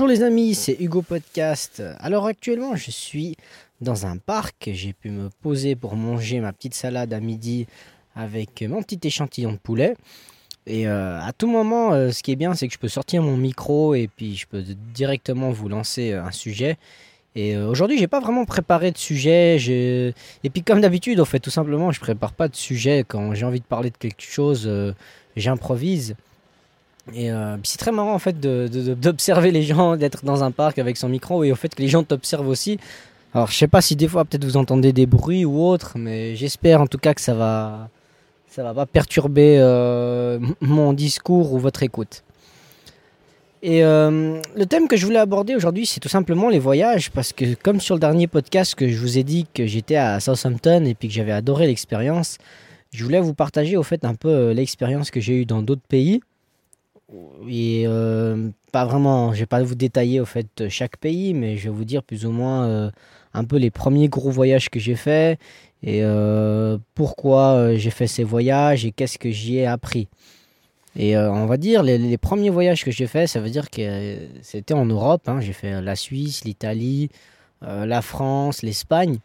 Bonjour les amis, c'est Hugo Podcast. Alors actuellement je suis dans un parc, j'ai pu me poser pour manger ma petite salade à midi avec mon petit échantillon de poulet. Et euh, à tout moment, euh, ce qui est bien, c'est que je peux sortir mon micro et puis je peux directement vous lancer euh, un sujet. Et aujourd'hui, j'ai pas vraiment préparé de sujet. Et puis comme d'habitude, en fait, tout simplement, je prépare pas de sujet quand j'ai envie de parler de quelque chose, j'improvise. Et c'est très marrant en fait d'observer les gens, d'être dans un parc avec son micro et au fait que les gens t'observent aussi. Alors je sais pas si des fois peut-être vous entendez des bruits ou autre, mais j'espère en tout cas que ça va, ça va pas perturber euh, mon discours ou votre écoute. Et euh, le thème que je voulais aborder aujourd'hui, c'est tout simplement les voyages, parce que comme sur le dernier podcast que je vous ai dit que j'étais à Southampton et puis que j'avais adoré l'expérience, je voulais vous partager au fait un peu euh, l'expérience que j'ai eue dans d'autres pays. Et pas vraiment, je vais pas vous détailler au fait chaque pays, mais je vais vous dire plus ou moins un peu les premiers gros voyages que j'ai faits et euh, pourquoi euh, j'ai fait ces voyages et qu'est-ce que j'y ai appris. Et euh, on va dire, les, premiers voyages que j'ai faits, ça veut dire que c'était en Europe. Hein. J'ai fait la Suisse, l'Italie, la France, l'Espagne,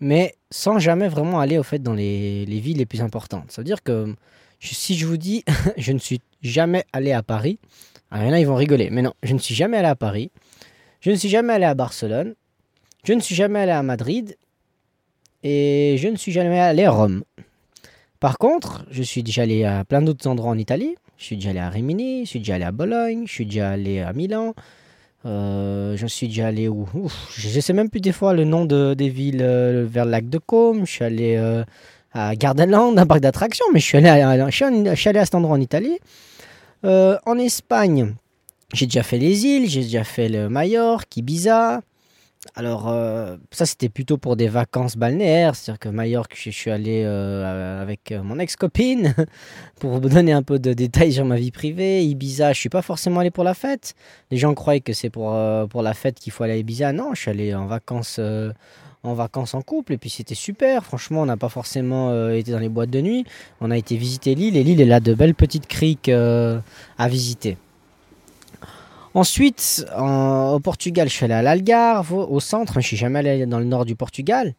mais sans jamais vraiment aller au fait dans les, les villes les plus importantes. Ça veut dire que si je vous dis, je ne suis jamais allé à Paris, alors il y en a, ils vont rigoler, mais non, je ne suis jamais allé à Paris, je ne suis jamais allé à Barcelone, je ne suis jamais allé à Madrid et je ne suis jamais allé à Rome. Par contre, je suis déjà allé à plein d'autres endroits en Italie. Je suis déjà allé à Rimini, je suis déjà allé à Bologne, je suis déjà allé à Milan. Euh, je suis déjà allé où? Je ne sais même plus des fois le nom de, des villes euh, vers le lac de Côme. Je suis allé euh, à Gardenland, un parc d'attractions, mais je suis, allé à, je, suis allé à cet endroit en Italie. en Espagne, j'ai déjà fait les îles, j'ai déjà fait le Majorque, Ibiza. Alors, euh, ça, c'était plutôt pour des vacances balnéaires. C'est-à-dire que Majorque, je, suis allé euh, avec euh, mon ex-copine pour vous donner un peu de détails sur ma vie privée. Ibiza, je suis pas forcément allé pour la fête. Les gens croient que c'est pour, pour la fête qu'il faut aller à Ibiza. Non, je suis allé en vacances, en vacances en couple et puis c'était super. Franchement, on n'a pas forcément été dans les boîtes de nuit. On a été visiter l'île et l'île, elle a de belles petites criques à visiter. Ensuite, au Portugal, je suis allé à l'Algarve, au centre, je suis jamais allé dans le nord du Portugal.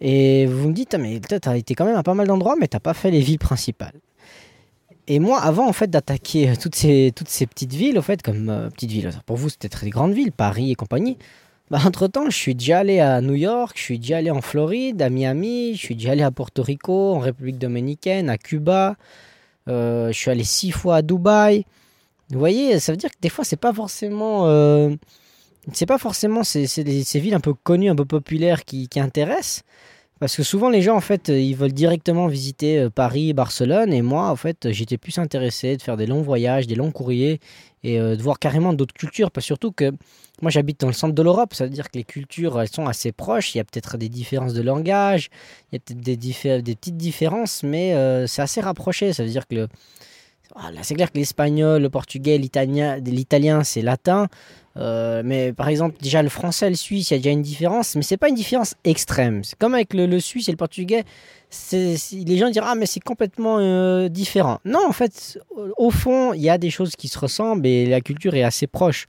Et vous me dites, ah, mais tu as été quand même à pas mal d'endroits, mais tu n'as pas fait les villes principales. Et moi, avant en fait d'attaquer euh, toutes ces, toutes ces petites villes, au fait, comme euh, petites villes, pour vous c'était très grandes villes, Paris et compagnie. Bah, entre temps, je suis déjà allé à New York, je suis déjà allé en Floride, à Miami, je suis déjà allé à Porto Rico, en République dominicaine, à Cuba. Euh, je suis allé six fois à Dubaï. Vous voyez, ça veut dire que des fois, c'est pas forcément. Euh, c'est pas forcément ces, ces, villes un peu connues, un peu populaires qui, intéressent. Parce que souvent, les gens, en fait, ils veulent directement visiter euh, Paris, Barcelone. Et moi, en fait, j'étais plus intéressé de faire des longs voyages, des longs courriers et euh, de voir carrément d'autres cultures. Parce surtout que moi, j'habite dans le centre de l'Europe. Ça veut dire que les cultures, elles sont assez proches. Il y a peut-être des différences de langage, il y a peut-être des, des, petites différences, mais c'est assez rapproché. Ça veut dire que le ah, c'est clair que l'espagnol, le portugais, l'italien, c'est latin. Euh, mais par exemple, déjà le français, le suisse, il y a déjà une différence, mais c'est pas une différence extrême. C'est comme avec le, suisse et le portugais, les gens diront ah mais c'est complètement euh, différent. Non, en fait, au fond, il y a des choses qui se ressemblent et la culture est assez proche.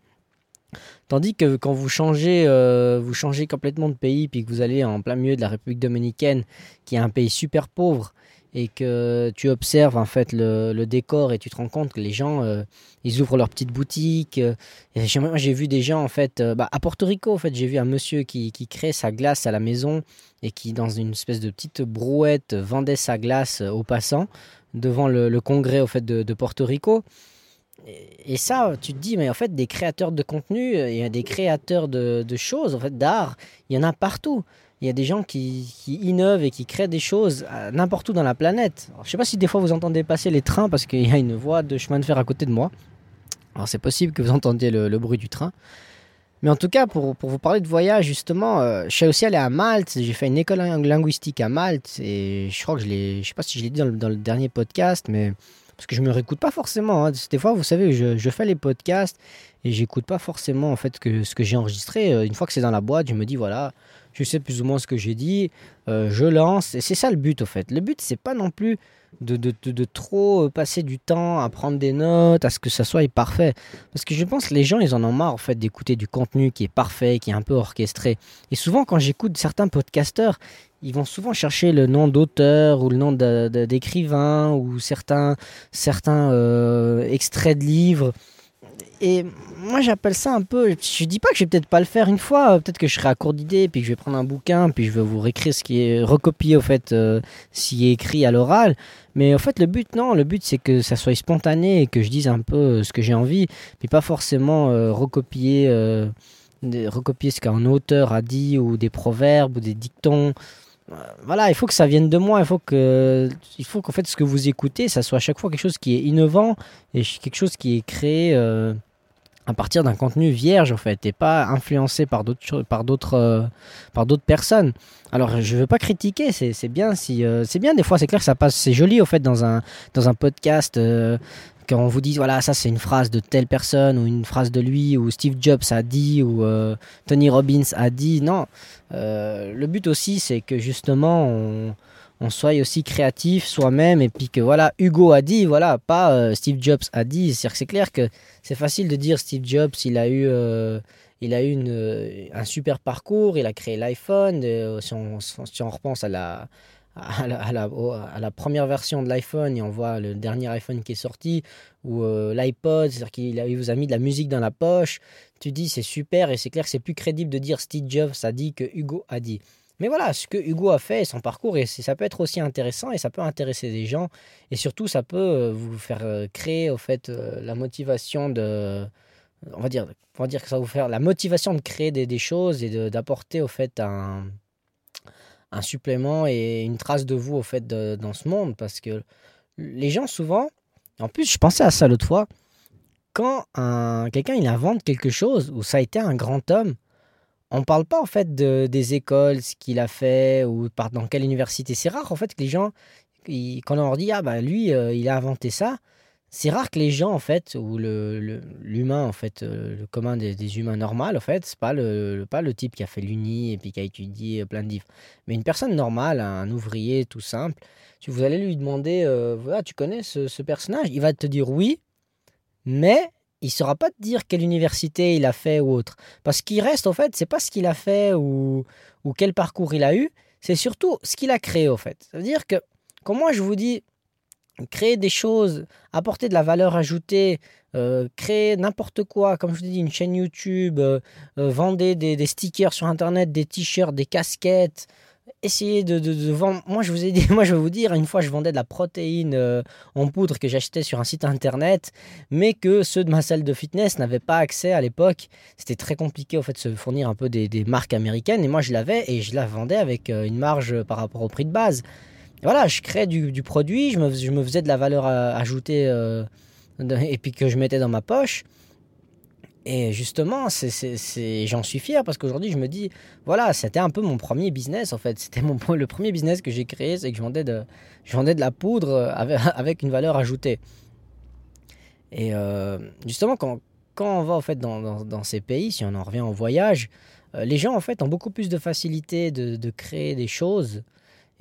Tandis que quand vous changez, euh, vous changez complètement de pays, puis que vous allez en plein milieu de la République dominicaine, qui est un pays super pauvre, et que tu observes en fait le, décor et tu te rends compte que les gens euh, ils ouvrent leur petite boutique euh, j'ai vu des gens en fait euh, bah, à Porto Rico en fait j'ai vu un monsieur qui, qui, crée sa glace à la maison et qui dans une espèce de petite brouette vendait sa glace aux passants devant le, congrès au fait de, Porto Rico. Et, ça tu te dis mais en fait des créateurs de contenu il y a des créateurs de, de choses en fait d'art il y en a partout il y a des gens qui, innovent et qui créent des choses n'importe où dans la planète. je ne sais pas si des fois vous entendez passer les trains parce qu'il y a une voie de chemin de fer à côté de moi. Alors c'est possible que vous entendiez le, bruit du train. Mais en tout cas, pour, vous parler de voyage, justement, euh, je suis aussi allé à Malte. J'ai fait une école linguistique à Malte. Et je crois que je ne sais pas si je l'ai dit dans le, dernier podcast, mais parce que je me réécoute pas forcément. Hein. Des fois, vous savez, je, je fais les podcasts et j'écoute pas forcément en fait que ce que j'ai enregistré. Euh, une fois que c'est dans la boîte, je me dis voilà, je sais plus ou moins ce que j'ai dit, euh, je lance, et c'est ça le but au fait. Le but c'est pas non plus de, de, de, trop passer du temps à prendre des notes, à ce que ça soit parfait. Parce que je pense que les gens, ils en ont marre en fait d'écouter du contenu qui est parfait, qui est un peu orchestré. Et souvent, quand j'écoute certains podcasteurs, ils vont souvent chercher le nom d'auteur ou le nom d'écrivain ou certains, certains euh, extraits de livres et moi j'appelle ça un peu. Je dis pas que je vais peut-être pas le faire une fois, peut-être que je serai à court d'idées, puis que je vais prendre un bouquin, puis je vais vous réécrire ce qui est recopié au fait, euh, s'il est écrit à l'oral. Mais en fait, le but, non, le but c'est que ça soit spontané et que je dise un peu euh, ce que j'ai envie, puis pas forcément euh, recopier, recopier ce qu'un auteur a dit ou des proverbes ou des dictons voilà, il faut que ça vienne de moi. Il faut que, il faut qu'en fait ce que vous écoutez, ça soit à chaque fois quelque chose qui est innovant et quelque chose qui est créé euh, à partir d'un contenu vierge en fait, et pas influencé par d'autres, par d'autres, euh, par d'autres personnes. Alors je veux pas critiquer, c'est, bien si, euh, c'est bien des fois, c'est clair que ça passe, c'est joli au fait dans un, dans un podcast quand on vous dit voilà ça c'est une phrase de telle personne ou une phrase de lui ou Steve Jobs a dit ou euh, Tony Robbins a dit non. Euh, le but aussi c'est que justement on, soit aussi créatif soi-même et puis que voilà Hugo a dit voilà pas euh, Steve Jobs a dit. C'est c'est clair que c'est facile de dire Steve Jobs il a eu il a eu un super parcours il a créé l'iPhone si on repense à la première version de l'iPhone et on voit le dernier iPhone qui est sorti ou euh, l'iPod, c'est-à-dire qu'il vous a mis de la musique dans la poche, tu dis c'est super et c'est clair que c'est plus crédible de dire Steve Jobs a dit que Hugo a dit. Mais voilà, ce que Hugo a fait, son parcours, et ça peut être aussi intéressant et ça peut intéresser des gens et surtout ça peut euh, vous faire euh, créer au fait la motivation de, on va dire, on va dire que ça va vous faire la motivation de créer des, des choses et d'apporter au fait un un supplément et une trace de vous au fait dans ce monde. Parce que les gens souvent en plus je pensais à ça l'autre fois quand un, quelqu'un il invente quelque chose ou ça a été un grand homme on parle pas en fait de, des écoles ce qu'il a fait ou par, dans quelle université. C'est rare en fait que les gens quand on leur dit ah bah lui euh, il a inventé ça c'est rare que les gens, en fait, ou l'humain, le, en fait, euh, le commun des, humains normaux, en fait, c'est pas le, pas le type qui a fait l'uni et puis qui a étudié plein de livres. Mais une personne normale, un ouvrier tout simple, si vous allez lui demander, euh, voilà, tu connais ce, personnage? Il va te dire oui, mais il saura pas te dire quelle université il a fait ou autre. Parce qu'il reste, en fait, c'est pas ce qu'il a fait ou, ou quel parcours il a eu, c'est surtout ce qu'il a créé, en fait. Ça veut dire que, quand moi je vous dis, créer des choses, apporter de la valeur ajoutée, euh, créer n'importe quoi, comme je vous dis, une chaîne YouTube, euh, euh, vendre des, stickers sur Internet, des t-shirts, des casquettes, essayer de, vendre. Moi, je vous ai dit, moi, je vais vous dire, une fois, je vendais de la protéine en poudre que j'achetais sur un site Internet, mais que ceux de ma salle de fitness n'avaient pas accès à l'époque. C'était très compliqué, en fait, de se fournir un peu des, des marques américaines, et moi, je l'avais, et je la vendais avec une marge par rapport au prix de base voilà, je créais du, produit, je me, je me, faisais de la valeur ajoutée euh, et puis que je mettais dans ma poche. Et justement, c'est, j'en suis fier parce qu'aujourd'hui, je me dis, voilà, c'était un peu mon premier business en fait. C'était mon, le premier business que j'ai créé, c'est que je vendais, de, je de la poudre avec, une valeur ajoutée. Et euh, justement, quand, quand on va en fait dans, dans, ces pays, si on en revient au voyage, euh, les gens en fait ont beaucoup plus de facilité de, de créer des choses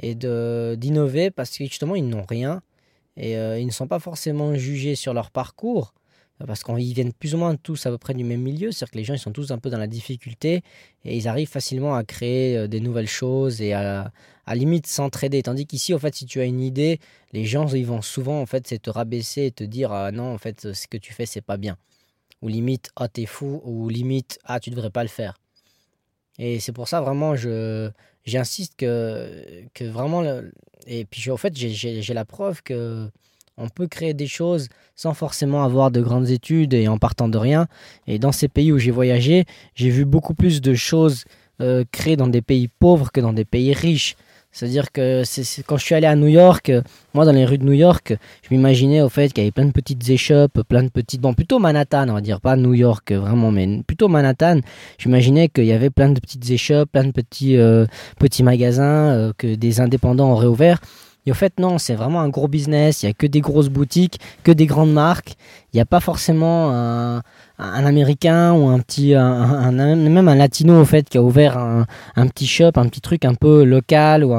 et d'innover parce que justement ils n'ont rien et euh, ils ne sont pas forcément jugés sur leur parcours parce qu'ils viennent plus ou moins tous à peu près du même milieu, c'est-à-dire que les gens ils sont tous un peu dans la difficulté et ils arrivent facilement à créer euh, des nouvelles choses et à, à limite s'entraider. Tandis qu'ici, en fait, si tu as une idée, les gens ils vont souvent en fait te rabaisser et te dire ah non en fait ce que tu fais c'est pas bien ou limite ah t'es fou ou limite ah tu devrais pas le faire. Et c'est pour ça vraiment je j'insiste que, que vraiment, et puis en fait, j'ai la preuve que on peut créer des choses sans forcément avoir de grandes études et en partant de rien. Et dans ces pays où j'ai voyagé, j'ai vu beaucoup plus de choses euh, créées dans des pays pauvres que dans des pays riches. C'est-à-dire que c'est, quand je suis allé à New York, euh, moi dans les rues de New York, je m'imaginais au fait qu'il y avait plein de petites échoppes, plein de petites... Bon, plutôt Manhattan, on va dire, pas New York euh, vraiment, mais plutôt Manhattan. J'imaginais qu'il y avait plein de petites échoppes, plein de petits, euh, petits magasins, que des indépendants auraient ouvert. Et au fait, non, c'est vraiment un gros business. Il n'y a que des grosses boutiques, que des grandes marques. Il n'y a pas forcément un, Américain ou un petit, même un Latino au fait qui a ouvert un, petit shop, un petit truc un peu local ou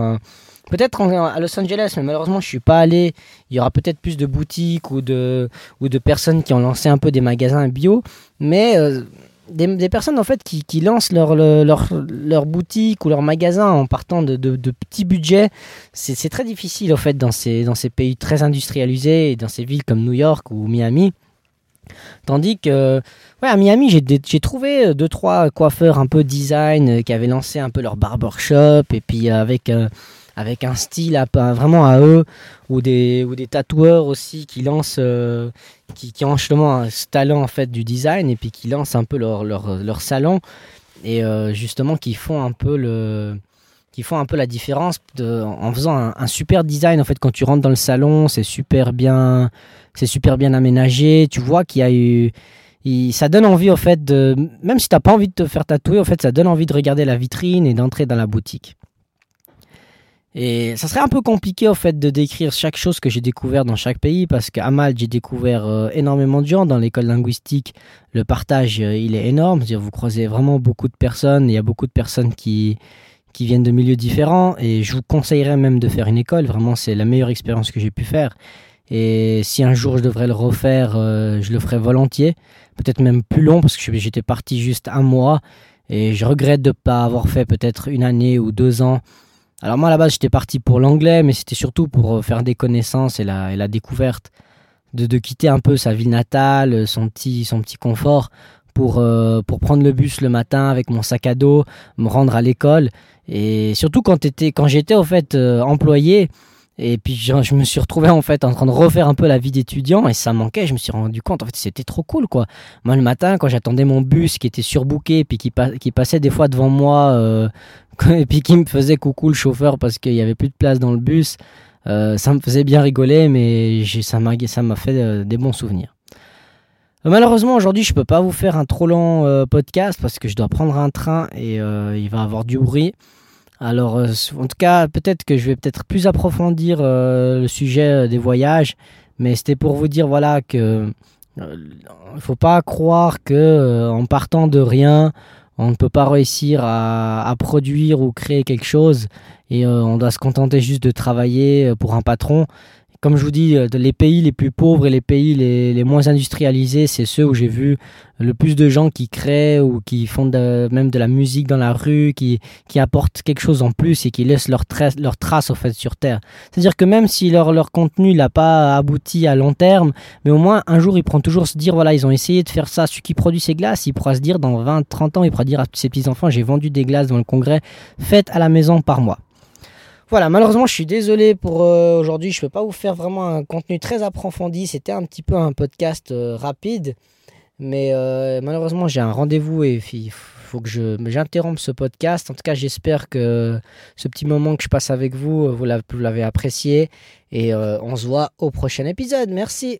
Peut-être à Los Angeles, mais malheureusement je suis pas allé. Il y aura peut-être plus de boutiques ou de, ou de personnes qui ont lancé un peu des magasins bio. Mais euh, des, personnes en fait qui, lancent leur, leur, leur, boutique ou leur magasin en partant de, de, petits budgets, c'est très difficile en fait dans ces, dans ces pays très industrialisés et dans ces villes comme New York ou Miami. Tandis que ouais, à Miami, j'ai trouvé euh, deux trois coiffeurs un peu design euh, qui avaient lancé un peu leur barbershop et puis euh, avec un style vraiment à eux ou des ou des tatoueurs aussi qui lancent qui, qui, ont justement ce talent en fait du design et puis qui lancent un peu leur salon et justement qui font un peu le qui font un peu la différence en faisant un, super design en fait quand tu rentres dans le salon c'est super bien c'est super bien aménagé. Tu vois qu'il a eu. ça donne envie, au fait. Même si tu n'as pas envie de te faire tatouer, au fait, ça donne envie de regarder la vitrine et d'entrer dans la boutique. Et ça serait un peu compliqué, au fait, de décrire chaque chose que j'ai découvert dans chaque pays, parce qu'à Malte, j'ai découvert euh, énormément de gens. Dans l'école linguistique, le partage, euh, il est énorme. -dire, vous croisez vraiment beaucoup de personnes. Il y a beaucoup de personnes qui, qui viennent de milieux différents. Et je vous conseillerais même de faire une école. Vraiment, c'est la meilleure expérience que j'ai pu faire. Et si un jour je devrais le refaire, euh, je le ferais volontiers. Peut-être même plus long parce que j'étais parti juste un mois. Et je regrette de ne pas avoir fait peut-être une année ou deux ans. Alors moi à la base j'étais parti pour l'anglais, mais c'était surtout pour euh, faire des connaissances et la, la découverte. De, de, quitter un peu sa ville natale, son petit, son petit confort, pour, euh, pour prendre le bus le matin avec mon sac à dos, me rendre à l'école. Et surtout quand, quand j'étais au fait employé, et puis je, me suis retrouvé en fait en train de refaire un peu la vie d'étudiant et ça manquait. Je me suis rendu compte en fait c'était trop cool quoi. Moi le matin quand j'attendais mon bus qui était surbooké puis qui, passait des fois devant moi euh, et puis qui me faisait coucou le chauffeur parce qu'il y avait plus de place dans le bus, euh, ça me faisait bien rigoler mais ça m'a ça m'a fait euh, des bons souvenirs. Malheureusement aujourd'hui je peux pas vous faire un trop long podcast parce que je dois prendre un train et il va avoir du bruit. Alors, euh, en tout cas, peut-être que je vais peut-être plus approfondir euh, le sujet euh, des voyages, mais c'était pour vous dire voilà que il faut pas croire que en partant de rien, on ne peut pas réussir à produire ou créer quelque chose et on doit se contenter juste de travailler pour un patron comme je vous dis, euh, les pays les plus pauvres et les pays les, moins industrialisés, c'est ceux où j'ai vu le plus de gens qui créent ou qui font même de la musique dans la rue, qui, apportent quelque chose en plus et qui laissent leur, trace, sur Terre. C'est-à-dire que même si leur, leur contenu n'a pas abouti à long terme, mais au moins un jour ils pourront toujours se dire, voilà, ils ont essayé de faire ça. Celui qui produit ces glaces, il pourra se dire dans 20, 30 ans, il pourra dire à ses petits-enfants, j'ai vendu des glaces dans le congrès, faites à la maison par mois. Voilà, malheureusement, je suis désolé pour euh, aujourd'hui. Je ne peux pas vous faire vraiment un contenu très approfondi. C'était un petit peu un podcast euh, rapide. Mais euh, malheureusement, j'ai un rendez-vous et il faut que j'interrompe ce podcast. En tout cas, j'espère que ce petit moment que je passe avec vous, vous l'avez apprécié. Et on se voit au prochain épisode. Merci.